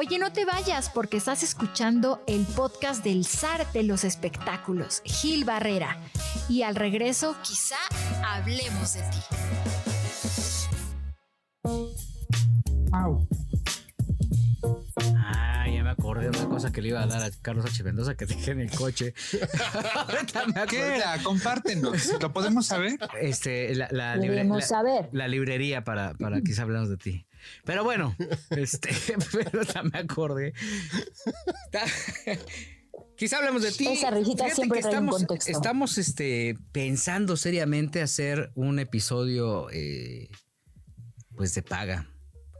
Oye, no te vayas porque estás escuchando el podcast del zar de los espectáculos, Gil Barrera. Y al regreso, quizá hablemos de ti. Acordé de una cosa que le iba a dar a Carlos H. Mendoza que dejé en el coche. ¿Qué era? Compártenos. ¿Lo podemos saber? Este, la, la, libre- Debemos la- saber. la librería para, para quizá hablamos de ti. Pero bueno, este, pero ya me acordé. Quizá hablemos de ti. Esa risita Fíjate siempre trae un estamos, contexto. estamos este, pensando seriamente hacer un episodio eh, pues de paga,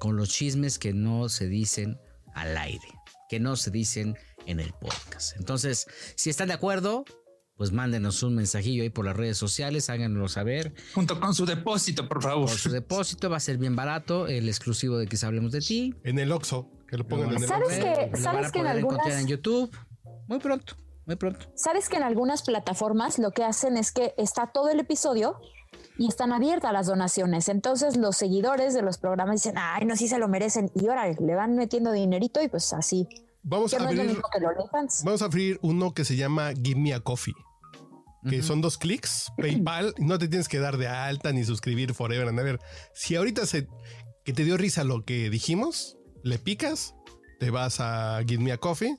con los chismes que no se dicen al aire, que no se dicen en el podcast. Entonces, si están de acuerdo, pues mándenos un mensajillo ahí por las redes sociales, háganoslo saber. Junto con su depósito, por favor. Por su depósito va a ser bien barato, el exclusivo de Quizá Hablemos de Ti. En el Oxxo, que lo pongan en el ¿Sabes Oxxo. que- Lo sabes van a que en encontrar algunas- en YouTube muy pronto, muy pronto. ¿Sabes que en algunas plataformas lo que hacen es que está todo el episodio y están abiertas las donaciones? Entonces los seguidores de los programas dicen, ay, no, sí se lo merecen. Y ahora le van metiendo dinerito y pues así. Vamos a abrir, vamos a uno que se llama Give Me a Coffee. Que son dos clics, PayPal, no te tienes que dar de alta ni suscribir forever and ever. Si ahorita se que te dio risa lo que dijimos, le picas, te vas a Give Me a Coffee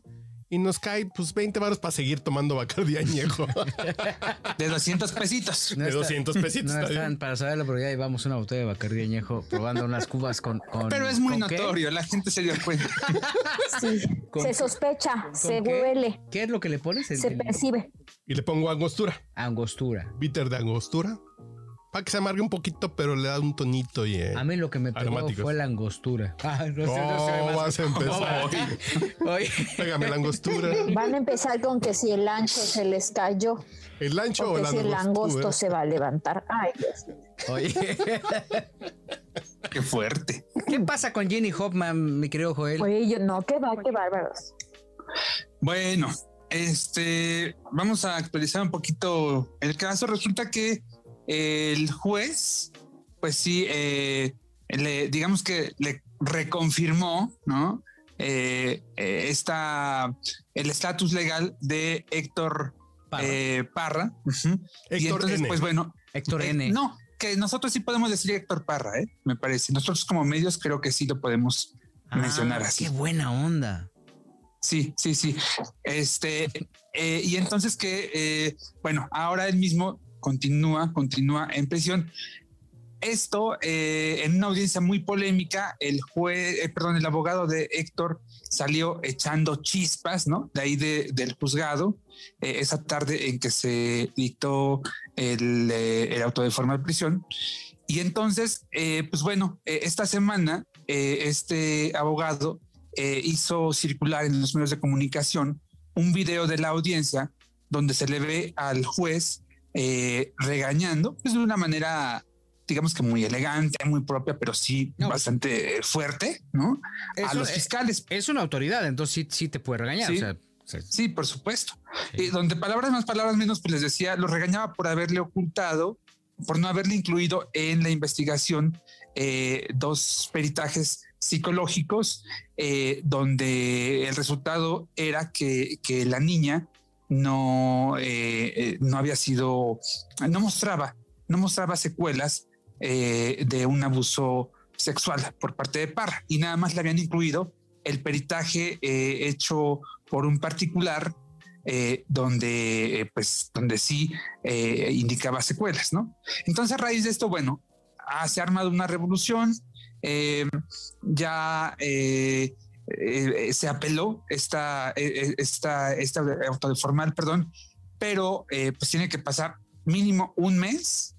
y nos cae pues 20 baros para seguir tomando Bacardi añejo. De 200 pesitos. No de está- 200 pesitos. No está están para saberlo, pero ya llevamos una botella de Bacardí añejo probando unas cubas con. con- Pero es muy notorio, la gente se dio cuenta. Sí, ¿Con se qué? sospecha, ¿Con se qué? huele, ¿Qué es lo que le pones? El- se percibe. Y le pongo angostura, angostura. bitter de angostura, para que se amargue un poquito, pero le da un tonito y... eh, A mí lo que me pegó Aromáticos. fue la angostura. Ah, no sé, no Oh, más- vas a empezar. Pégame la angostura. Van a empezar con que si el ancho se les cayó ¿El ancho o o que la si el angosto se va a levantar. Ay, Dios. oye. Qué fuerte. ¿Qué pasa con Jenny Hoffman, mi querido Joel? Oye, yo no, qué va, qué bárbaros. Bueno, este, vamos a actualizar un poquito el caso. Resulta que el juez, pues sí, eh, le, digamos que le reconfirmó, ¿no? Eh, eh, esta, el estatus legal de Héctor Parra. eh, Parra. Ujú. y Héctor entonces, N. pues bueno, Héctor eh, N. no, que nosotros sí podemos decir Héctor Parra, ¿eh? me parece. Nosotros como medios creo que sí lo podemos Ah, mencionar así. Qué buena onda. Sí, sí, sí. Este, eh, y entonces que, eh, bueno, ahora él mismo continúa, continúa en prisión. Esto, eh, en una audiencia muy polémica, el juez, eh, perdón, el abogado de Héctor salió echando chispas, ¿no? De ahí de- del juzgado, eh, esa tarde en que se dictó el, eh, el auto de forma de prisión. Y entonces, pues bueno, esta semana, este abogado hizo circular en los medios de comunicación un video de la audiencia donde se le ve al juez eh, regañando, pues de una manera, digamos que muy elegante, muy propia, pero sí No. bastante fuerte, ¿no? a los es- fiscales. Es una autoridad, entonces sí, sí te puede regañar. Sí. O sea, se- Sí, por supuesto. Y donde palabras más, palabras menos, pues les decía, los regañaba por haberle ocultado, por no haberle incluido en la investigación eh, dos peritajes psicológicos, eh, donde el resultado era que, que la niña no, eh, eh, no había sido, no mostraba, no mostraba secuelas eh, de un abuso sexual por parte de Parra y nada más le habían incluido el peritaje hecho por un particular donde pues donde sí eh, indicaba secuelas, ¿no? Entonces a raíz de esto, bueno, ah, se ha armado una revolución, ya eh, eh, se apeló esta, eh, esta, esta auto de formal, perdón, pero eh, pues tiene que pasar mínimo un mes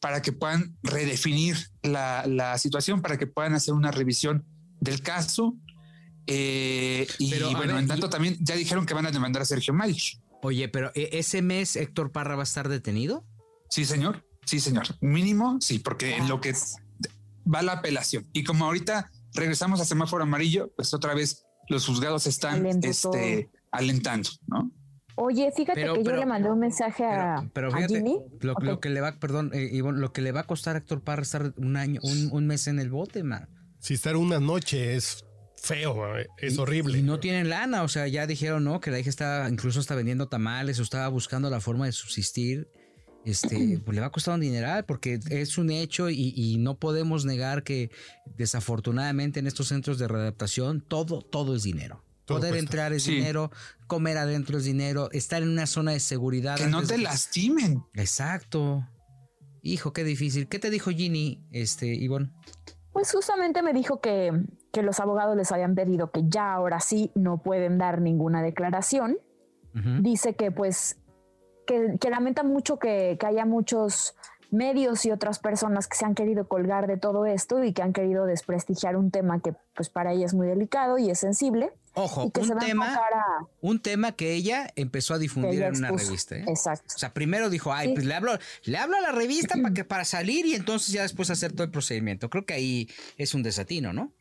para que puedan redefinir la, la situación, para que puedan hacer una revisión del caso. Eh, y Pero, a bueno, ver, en tanto también ya dijeron que van a demandar a Sergio Mayer. Oye, pero ¿e- ese mes Héctor Parra va a estar detenido. Sí, señor. Sí, señor. Mínimo, sí, porque en lo que va la apelación. Y como ahorita regresamos a semáforo amarillo, pues otra vez los juzgados están este, alentando, ¿no? Oye, fíjate Pero- que pero- yo le mandé un mensaje a, Pero, a Jimmy. lo, que le va, perdón, eh, Ivonne, lo que le va a costar a Héctor Parra estar un año, un, un mes en el bote, man. Si estar una noche es feo, es horrible. Y no tienen lana, o sea, ya dijeron, ¿no? Que la hija está, incluso está vendiendo tamales o estaba buscando la forma de subsistir. Este, pues le va a costar un dineral porque es un hecho y, y no podemos negar que desafortunadamente en estos centros de readaptación todo, todo es dinero. Todo Poder cuesta. entrar es Sí. dinero, comer adentro es dinero, estar en una zona de seguridad. Que no te de- lastimen. Exacto. Hijo, qué difícil. ¿Qué te dijo Ginny, este, Ivonne? Pues justamente me dijo que, que los abogados les habían pedido que ya ahora sí no pueden dar ninguna declaración. Dice que pues que, que lamenta mucho que, que haya muchos medios y otras personas que se han querido colgar de todo esto y que han querido desprestigiar un tema que pues para ella es muy delicado y es sensible Ojo, y que se un va a tema, a un tema que ella empezó a difundir en una revista. ¿eh? Exacto. O sea, primero dijo, ay, Sí. pues le hablo, le hablo a la revista para que para salir y entonces ya después hacer todo el procedimiento. Creo que ahí es un desatino, ¿no?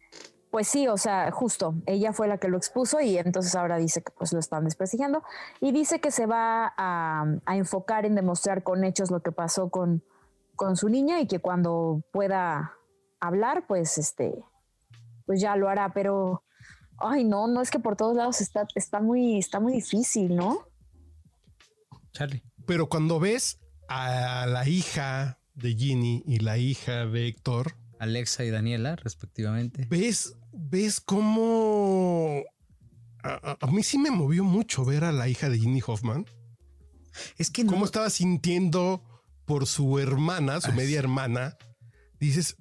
Pues sí, o sea, justo, ella fue la que lo expuso y entonces ahora dice que pues lo están desprestigiando y dice que se va a, a enfocar en demostrar con hechos lo que pasó con, con su niña y que cuando pueda hablar, pues este, pues ya lo hará, pero ay no, no es que por todos lados está, está muy, está muy difícil, ¿no? Charlie. Pero cuando ves a la hija de Ginny y la hija de Héctor, Alexa y Daniela, respectivamente. ves, ves cómo a, a- a mí sí me movió mucho ver a la hija de Ginny Hoffman. Es que no. Cómo estaba sintiendo por su hermana, su Ah, media hermana. Dices,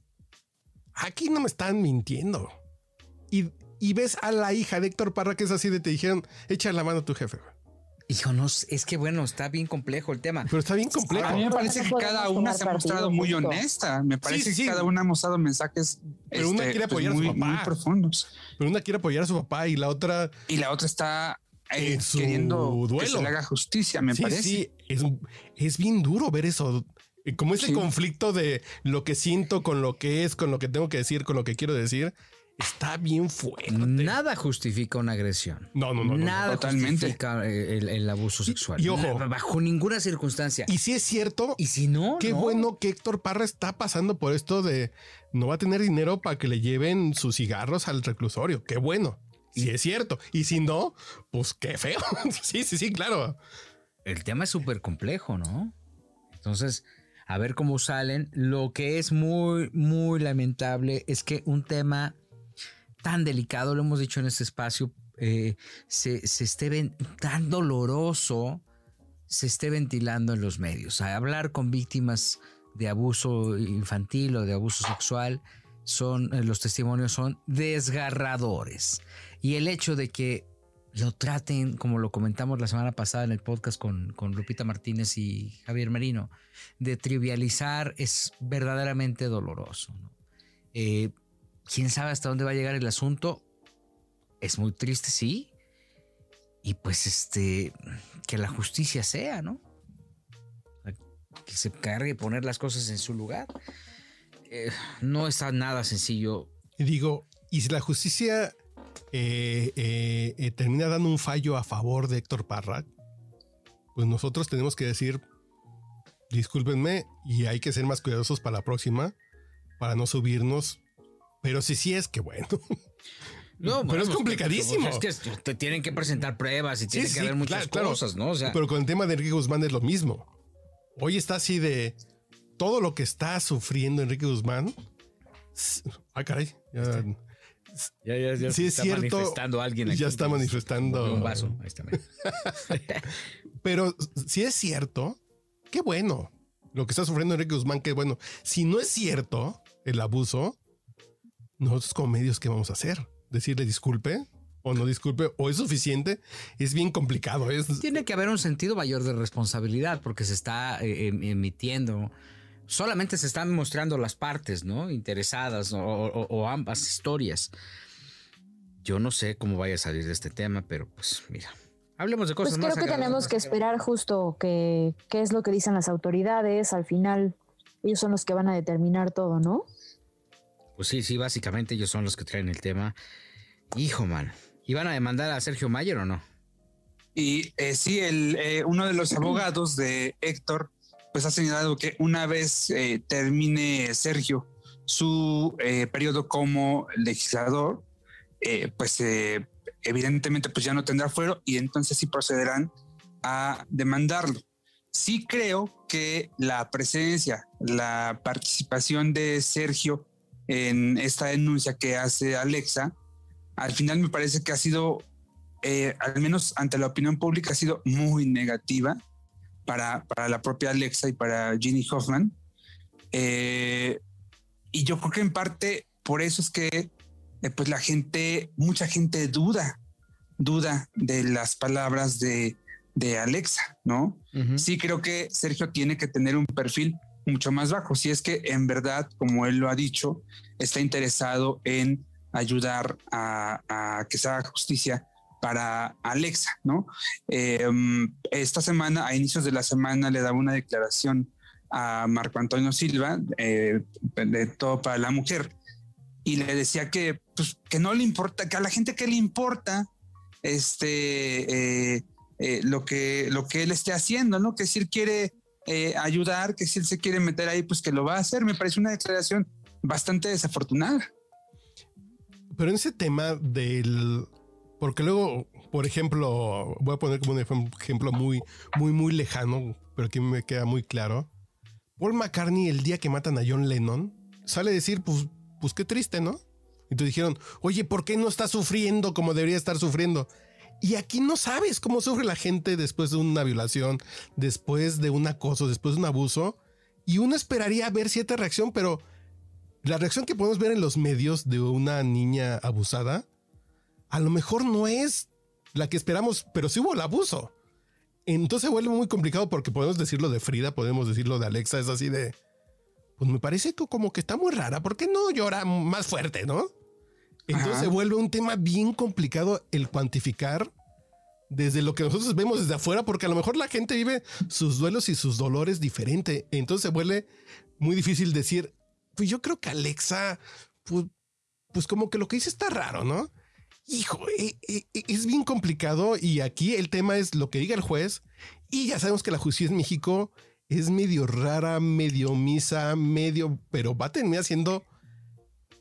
aquí no me están mintiendo. Y, y ves a la hija de Héctor Parra que es así de te dijeron, echa la mano a tu jefe. Güey". Hijo, no, es que bueno, está bien complejo el tema. Pero está bien complejo. A mí me parece que cada una se ha mostrado muy honesta. Me parece sí, sí. que cada una ha mostrado mensajes Pero una quiere pues, apoyar a su muy, papá. muy profundos. Pero una quiere apoyar a su papá y la otra Y la otra está eh, En su queriendo que se le haga justicia, me sí, parece. sí, es, es bien duro ver eso. Como ese Sí. conflicto de lo que siento con lo que es, con lo que tengo que decir, con lo que quiero decir, está bien fuerte. Nada justifica una agresión. No, no, no, no, no. Nada Totalmente. justifica eh, el, el abuso sexual. y ojo. Bajo ninguna circunstancia. Y si es cierto, Y si no, qué no. bueno que Héctor Parra está pasando por esto de no va a tener dinero para que le lleven sus cigarros al reclusorio. Qué bueno. Si es cierto. Y si no, pues qué feo. sí, sí, sí, claro. el tema es súper complejo, ¿no? Entonces, a ver cómo salen. Lo que es muy, muy lamentable es que un tema tan delicado, lo hemos dicho en este espacio, eh, se, se esté ven- tan doloroso, se esté ventilando en los medios. Hablar con víctimas de abuso infantil o de abuso sexual, son, eh, los testimonios son desgarradores. Y el hecho de que lo traten, como lo comentamos la semana pasada en el podcast con, con Lupita Martínez y Javier Merino, de trivializar es verdaderamente doloroso. Eh, ¿Quién sabe hasta dónde va a llegar el asunto? Es muy triste, sí. Y pues este, que la justicia sea, ¿no? Que se cargue poner las cosas en su lugar. Eh, no está nada sencillo. Digo, y si la justicia eh, eh, termina dando un fallo a favor de Héctor Parra, pues nosotros tenemos que decir, discúlpenme, y hay que ser más cuidadosos para la próxima, para no subirnos. Pero si sí es que bueno. No, Pero es pues, complicadísimo. Es que te tienen que presentar pruebas y tiene Sí, que sí, haber muchas claro, cosas, ¿no? O sea, Pero con el tema de Enrique Guzmán es lo mismo. Hoy está así de todo lo que está sufriendo Enrique Guzmán. Ah, caray. ya- ya, ya, ya Sí, se es está cierto, manifestando alguien. ya está manifestando. Un vaso. Ahí está. Pero si es cierto, qué bueno. Lo que está sufriendo Enrique Guzmán, qué bueno. Si no es cierto el abuso, nosotros como medios, ¿qué vamos a hacer? ¿Decirle disculpe o no disculpe? ¿O es suficiente? Es bien complicado. Es, Tiene que haber un sentido mayor de responsabilidad porque se está eh, em- emitiendo. Solamente se están mostrando las partes, ¿no? Interesadas o, o- o ambas historias. Yo no sé cómo vaya a salir de este tema, pero pues mira, hablemos de cosas Pues creo más que tenemos que esperar justo que qué es lo que dicen las autoridades. Al final, ellos son los que van a determinar todo, ¿no? Pues sí, sí, básicamente ellos son los que traen el tema. Hijo, man. ¿Y van a demandar a Sergio Mayer o no? Y eh, sí, el, eh, uno de los abogados de Héctor, pues ha señalado que una vez eh, termine Sergio su periodo como legislador, pues evidentemente pues ya no tendrá fuero y entonces sí procederán a demandarlo. Sí creo que la presencia, la participación de Sergio en esta denuncia que hace Alexa, al final me parece que ha sido, eh, al menos ante la opinión pública, ha sido muy negativa para, para la propia Alexa y para Ginny Hoffman. Eh, y yo creo que en parte por eso es que eh, pues la gente, mucha gente duda, duda de las palabras de, de Alexa, ¿no? Sí creo que Sergio tiene que tener un perfil mucho más bajo, si es que en verdad, como él lo ha dicho, está interesado en ayudar a, que se haga justicia para Alexa, ¿no? Em, esta semana, a inicios de la semana, le daba una declaración a Marco Antonio Silva eh, de todo para la mujer y le decía que, pues, que no le importa, que a la gente que le importa este, eh, eh, lo, que, lo que él esté haciendo, ¿no? Que él quiere eh, ayudar, que si él se quiere meter ahí, pues que lo va a hacer. Me parece una declaración bastante desafortunada. Pero en ese tema del... Porque luego, por ejemplo, voy a poner como un ejemplo muy, muy, muy lejano, pero que me queda muy claro. Paul McCartney, el día que matan a John Lennon, sale a decir, pues, pues qué triste, ¿no? Y te dijeron, oye, ¿por qué no está sufriendo como debería estar sufriendo? Y aquí no sabes cómo sufre la gente después de una violación, después de un acoso, después de un abuso. Y uno esperaría ver cierta reacción, pero la reacción que podemos ver en los medios de una niña abusada, a lo mejor no es la que esperamos, pero sí hubo el abuso. Entonces vuelve muy complicado porque podemos decirlo de Frida, podemos decirlo de Alexa, es así de, pues me parece como que está muy rara, ¿por qué no llora más fuerte, no? Entonces se vuelve un tema bien complicado el cuantificar desde lo que nosotros vemos desde afuera, porque a lo mejor la gente vive sus duelos y sus dolores diferente. Entonces se vuelve muy difícil decir, pues yo creo que Alexa, pues, pues como que lo que dice está raro, ¿no? Hijo, eh, eh, eh, es bien complicado y aquí el tema es lo que diga el juez y ya sabemos que la justicia en México es medio rara, medio misa, medio, pero va a terminar siendo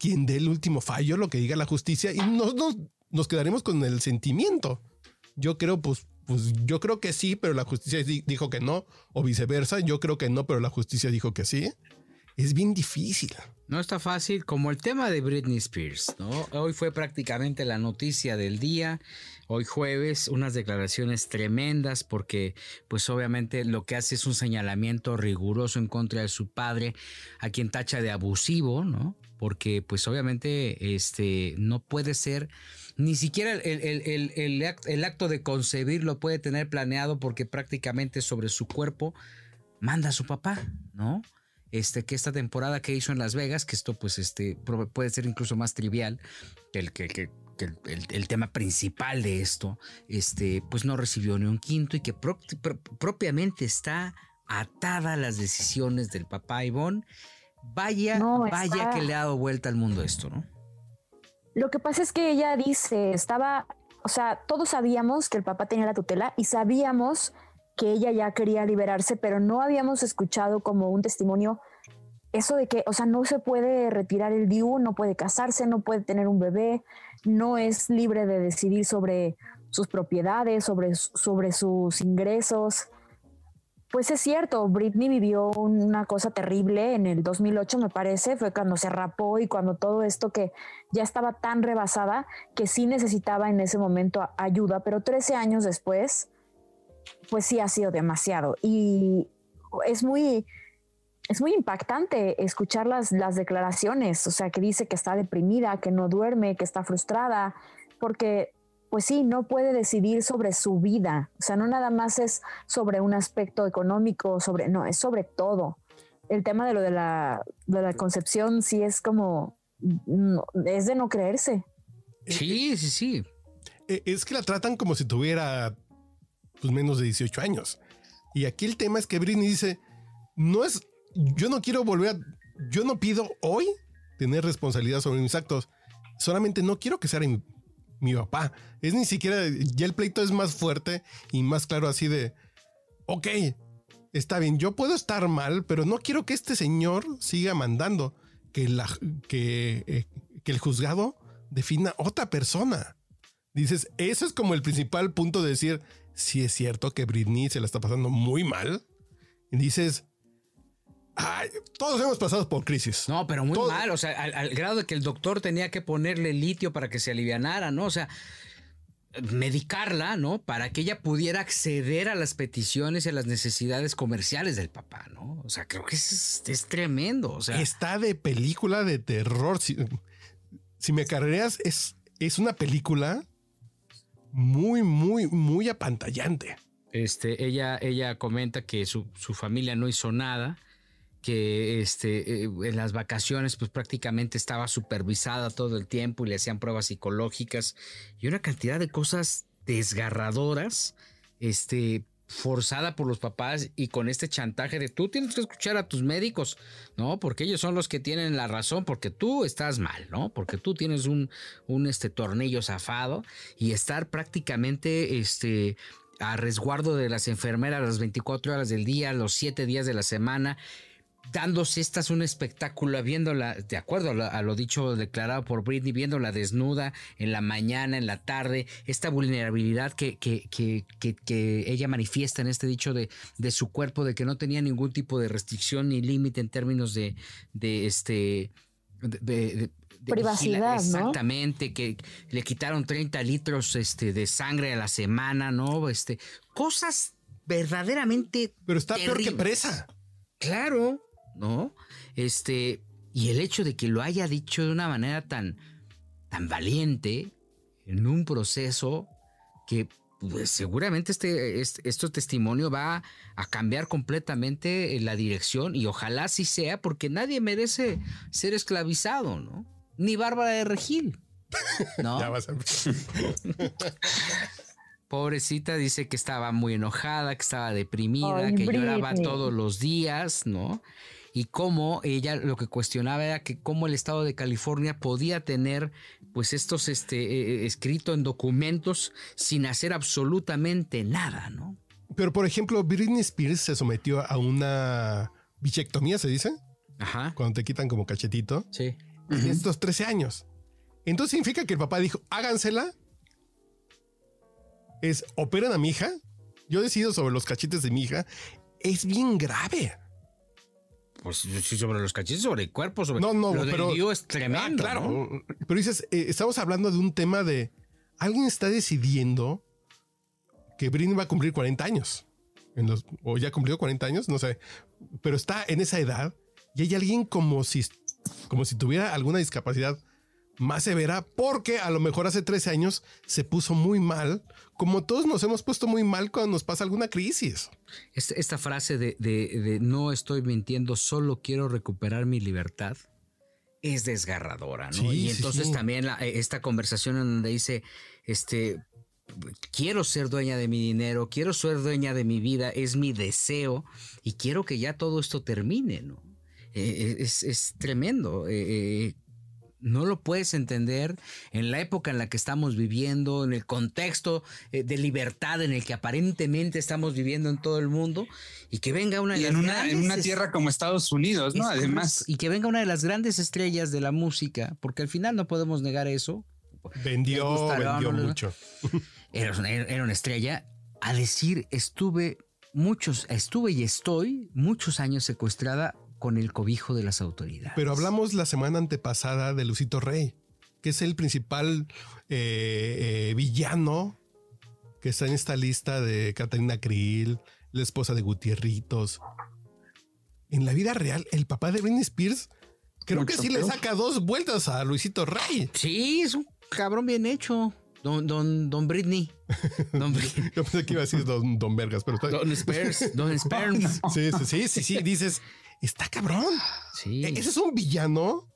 quien dé el último fallo, lo que diga la justicia, y nos, nos, quedaremos con el sentimiento. Yo creo, pues, pues yo creo que sí, pero la justicia dijo que no, o viceversa, yo creo que no, pero la justicia dijo que sí. Es bien difícil. No está fácil, como el tema de Britney Spears, ¿no? Hoy fue prácticamente la noticia del día, hoy jueves, unas declaraciones tremendas porque pues obviamente lo que hace es un señalamiento riguroso en contra de su padre, a quien tacha de abusivo, ¿no? Porque pues obviamente este, no puede ser, ni siquiera el, acto de concebir lo puede tener planeado porque prácticamente sobre su cuerpo manda su papá, ¿no? Este, que esta temporada que hizo en Las Vegas, que esto pues este, puede ser incluso más trivial que el, que, el, tema principal de esto, este, pues no recibió ni un quinto y que propiamente está atada a las decisiones del papá Ivonne Vaya, vaya que le ha dado vuelta al mundo esto, ¿no? Lo que pasa es que ella dice, estaba, o sea, todos sabíamos que el papá tenía la tutela y sabíamos que ella ya quería liberarse, pero no habíamos escuchado como un testimonio eso de que, o sea, no se puede retirar el DIU, no puede casarse, no puede tener un bebé, no es libre de decidir sobre sus propiedades, sobre, sobre sus ingresos. Pues es cierto, Britney vivió una cosa terrible en el 2008, me parece, fue cuando se rapó y cuando todo esto que ya estaba tan rebasada que sí necesitaba en ese momento ayuda, pero 13 años después, pues sí ha sido demasiado. Y es muy, es muy impactante escuchar las, las declaraciones, o sea, que dice que está deprimida, que no duerme, que está frustrada, porque pues sí, no puede decidir sobre su vida. O sea, no nada más es sobre un aspecto económico, sobre, no, es sobre todo. El tema de lo de la, de la concepción sí es como, es de no creerse. Sí, sí, sí. E, es que la tratan como si tuviera pues, menos de 18 años. Y aquí el tema es que Britney dice, no es, yo no quiero volver a, yo no pido hoy tener responsabilidad sobre mis actos. Solamente no quiero que sea mi papá. Es ni siquiera, ya el pleito es más fuerte y más claro así de, ok, está bien, yo puedo estar mal, pero no quiero que este señor siga mandando, que, la, que, eh, que el juzgado defina otra persona. Dices, eso es como el principal punto de decir, si es cierto que Britney se la está pasando muy mal. Y dices, Ay, todos hemos pasado por crisis. No, pero muy mal, o sea, al, grado de que el doctor tenía que ponerle litio para que se alivianara, ¿no? O sea, medicarla, ¿no? Para que ella pudiera acceder a las peticiones y a las necesidades comerciales del papá, ¿no? O sea, creo que es, es tremendo. O sea, está de película de terror. Si, si me carreras, es, es una película muy, muy, muy apantallante. Este, ella, ella comenta que su, su familia no hizo nada que este, eh, en las vacaciones pues prácticamente estaba supervisada todo el tiempo y le hacían pruebas psicológicas y una cantidad de cosas desgarradoras, este, forzada por los papás y con este chantaje de tú tienes que escuchar a tus médicos, ¿no? Porque ellos son los que tienen la razón, porque tú estás mal, ¿no? Porque tú tienes un, un este, tornillo zafado y estar prácticamente, este, a resguardo de las enfermeras las 24 horas del día, los 7 días de la semana dándose estas un espectáculo, viéndola, de acuerdo a lo, dicho, declarado por Britney, viéndola desnuda en la mañana, en la tarde, esta vulnerabilidad que, que, que, que, ella manifiesta en este dicho de, de, su cuerpo, de que no tenía ningún tipo de restricción ni límite en términos de, de este... De, privacidad, Exactamente, que le quitaron 30 litros este, de sangre a la semana, ¿no? Este, cosas verdaderamente. Pero está peor que presa. Claro, ¿no? Este, y el hecho de que lo haya dicho de una manera tan, tan valiente en un proceso que pues, seguramente este, este, testimonio va a cambiar completamente la dirección y ojalá sí sea porque nadie merece ser esclavizado, ¿no? Ni Bárbara de Regil. ¿no? ya vas a... Pobrecita dice que estaba muy enojada, que estaba deprimida, que lloraba todos los días, ¿no? Y cómo ella lo que cuestionaba era que cómo el estado de California podía tener pues estos este, eh, escrito en documentos sin hacer absolutamente nada, ¿no? Pero por ejemplo, Britney Spears se sometió a una bichectomía, se dice. Ajá. Cuando te quitan como cachetito. Sí. En estos 13 años. Entonces significa que el papá dijo, hágansela. Es, operan a mi hija. Yo decido sobre los cachetes de mi hija. Es bien grave. Pues sí, sobre los cachetes, sobre el cuerpo, sobre no, no, lo pero, es tremendo. Ah, claro. Pero dices, eh, estamos hablando de un tema de alguien está decidiendo que Britney va a cumplir 40 años. En los, o ya cumplió 40 años, no sé. Pero está en esa edad y hay alguien como si, como si tuviera alguna discapacidad más severa porque a lo mejor hace 13 años se puso muy mal, como todos nos hemos puesto muy mal cuando nos pasa alguna crisis. Esta, frase de, no estoy mintiendo, solo quiero recuperar mi libertad es desgarradora, ¿no? y entonces también esta conversación en donde dice, este, quiero ser dueña de mi dinero, quiero ser dueña de mi vida, es mi deseo y quiero que ya todo esto termine, ¿no? Eh, eh, es, tremendo. Eh, no lo puedes entender en la época en la que estamos viviendo, en el contexto eh, de libertad en el que aparentemente estamos viviendo en todo el mundo y que venga una de en una, en una tierra como Estados Unidos, ¿no? Además. Y que venga una de las grandes estrellas de la música, porque al final no podemos negar eso. Vendió, vendió mucho. Era una, era una estrella a decir estuve muchos, estuve y estoy muchos años secuestrada con el cobijo de las autoridades. Pero hablamos la semana antepasada de Lucito Rey, que es el principal eh, eh, villano que está en esta lista de Catalina Krill, la esposa de Gutierritos. En la vida real, el papá de Britney Spears creo que sí le saca dos vueltas a Luisito Rey. Sí, es un cabrón bien hecho. Don, don, don Britney. Don Britney. Yo pensé que iba a decir Don, don Vergas, pero Don Spears. Don Spears. Sí, sí, sí, sí, sí. Dices, Está cabrón. Sí. E-, ese es un villano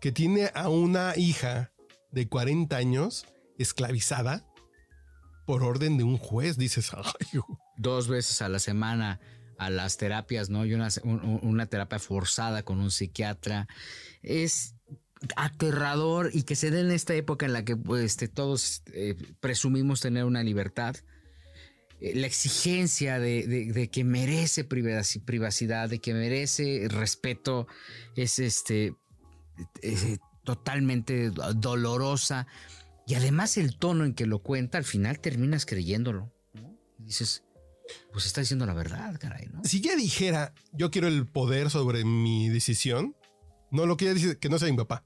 que tiene a una hija de 40 años esclavizada por orden de un juez. Dices, dos veces a la semana a las terapias, ¿no? Y una, una terapia forzada con un psiquiatra. Es aterrador y que se dé en esta época en la que pues, este, todos eh, presumimos tener una libertad la exigencia de, que merece privacidad, de que merece respeto, es este totalmente dolorosa. Y además el tono en que lo cuenta, al final terminas creyéndolo. Dices, pues está diciendo la verdad, caray, ¿no? Si ya dijera, yo quiero el poder sobre mi decisión, no lo quiere decir que no sea mi papá.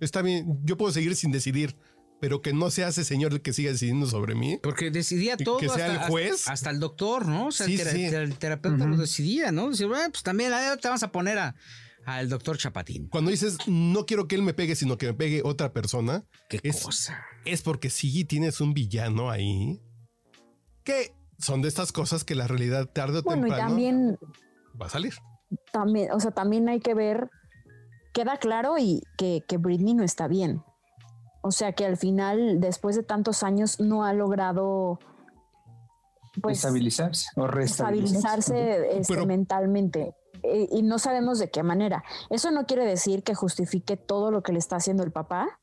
Está bien, yo puedo seguir sin decidir, pero que no sea ese señor el que siga decidiendo sobre mí. Porque decidía todo. Que sea el juez. Hasta, el doctor, ¿no? O sea, el, terapeuta lo decidía, ¿no? Decía, bueno, pues también te vas a poner a, al doctor Chapatín. Cuando dices, no quiero que él me pegue, sino que me pegue otra persona. ¿Qué es, cosa? Es porque sí tienes un villano ahí que son de estas cosas que la realidad tarde o bueno, temprano y también, va a salir. También, o sea, también hay que ver, queda claro y que, que Britney no está bien. O sea que al final, después de tantos años, no ha logrado pues, estabilizarse o restabilizarse este, mentalmente. Eh, y no sabemos de qué manera. Eso no quiere decir que justifique todo lo que le está haciendo el papá,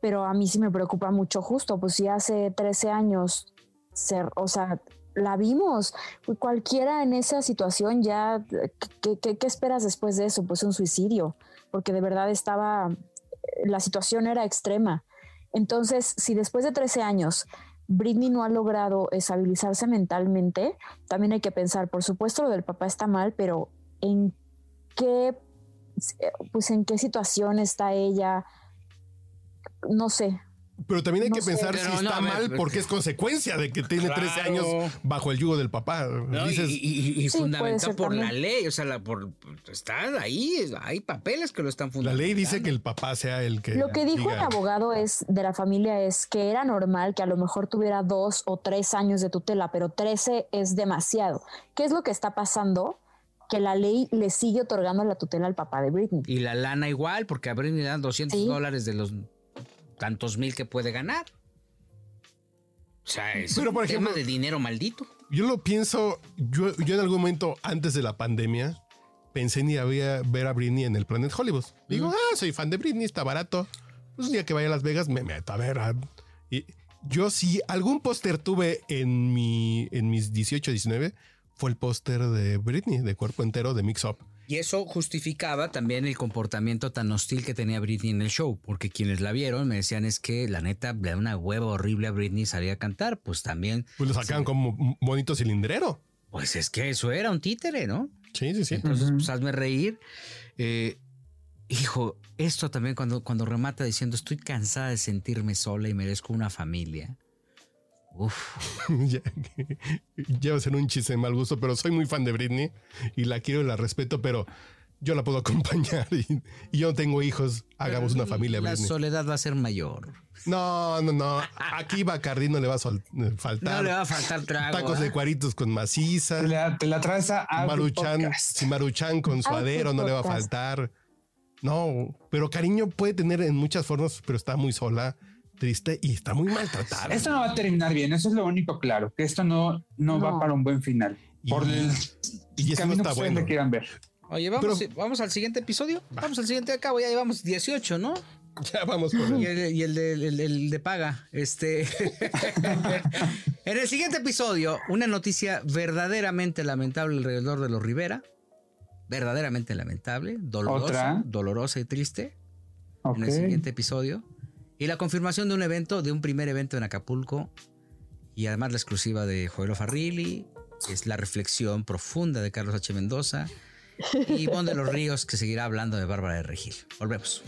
pero a mí sí me preocupa mucho justo, pues si hace 13 años, ser, o sea, la vimos, cualquiera en esa situación ya, ¿qué, qué esperas después de eso? Pues un suicidio, porque de verdad estaba, la situación era extrema. Entonces, si después de 13 años Britney no ha logrado estabilizarse mentalmente, también hay que pensar, por supuesto, lo del papá está mal, pero en qué, pues en qué situación está ella, no sé. Pero también hay que pensar si está mal porque es consecuencia de que tiene 13 años bajo el yugo del papá. y, fundamental por la ley, o sea, la, por, está ahí, hay papeles que lo están fundamentando. La ley dice que el papá sea el que... Lo que dijo el abogado es de la familia es que era normal que a lo mejor tuviera dos o tres años de tutela, pero 13 es demasiado. ¿Qué es lo que está pasando? que la ley le sigue otorgando la tutela al papá de Britney. Y la lana igual, porque a Britney le dan 200 dólares de los tantos mil que puede ganar. O sea, es un tema de dinero maldito. Yo lo pienso, yo, yo en algún momento antes de la pandemia pensé en ir a ver a Britney en el Planet Hollywood. Digo, ah, soy fan de Britney, está barato. Pues un día que vaya a Las Vegas me meto a ver. Y yo sí, algún póster tuve en, mi, en mis 18, 19 fue el póster de Britney, de cuerpo entero, de Mix Up. Y eso justificaba también el comportamiento tan hostil que tenía Britney en el show, porque quienes la vieron me decían es que la neta le da una hueva horrible a Britney salir a cantar, pues también. Pues lo sacaban como bonito cilindrero. Pues es que eso era un títere, ¿no? Sí, sí, sí. Entonces, pues hazme reír. Eh, hijo, esto también cuando, cuando remata diciendo estoy cansada de sentirme sola y merezco una familia. Uf. ya, va a ser un chiste de mal gusto, pero soy muy fan de Britney y la quiero y la respeto, pero yo la puedo acompañar y, yo no tengo hijos. Hagamos una familia. La soledad va a ser mayor. No, no, no. Aquí Bacardi no le va a faltar. No le va a faltar trago. Tacos de ¿eh? cuaritos con maciza. Te la, traes a Maruchan, si Maruchan con suadero no le va a faltar. No, pero cariño puede tener en muchas formas, pero está muy sola triste y está muy maltratada. Esto no va a terminar bien, eso es lo único claro, que esto no, no, va para un buen final. por el y eso no está bueno. quieran ver. Oye, vamos, vamos al siguiente episodio. Vamos al siguiente de acá, ya llevamos 18, ¿no? Ya vamos por el. Y el, y el, de, el, de, paga. Este. en el siguiente episodio, una noticia verdaderamente lamentable alrededor de los Rivera. Verdaderamente lamentable, dolorosa, dolorosa y triste. En el siguiente episodio. Y la confirmación de un evento, de un primer evento en Acapulco, y además la exclusiva de Joel Farrilli, es la reflexión profunda de Carlos H. Mendoza y Bon de los Ríos, que seguirá hablando de Bárbara de Regil. Volvemos.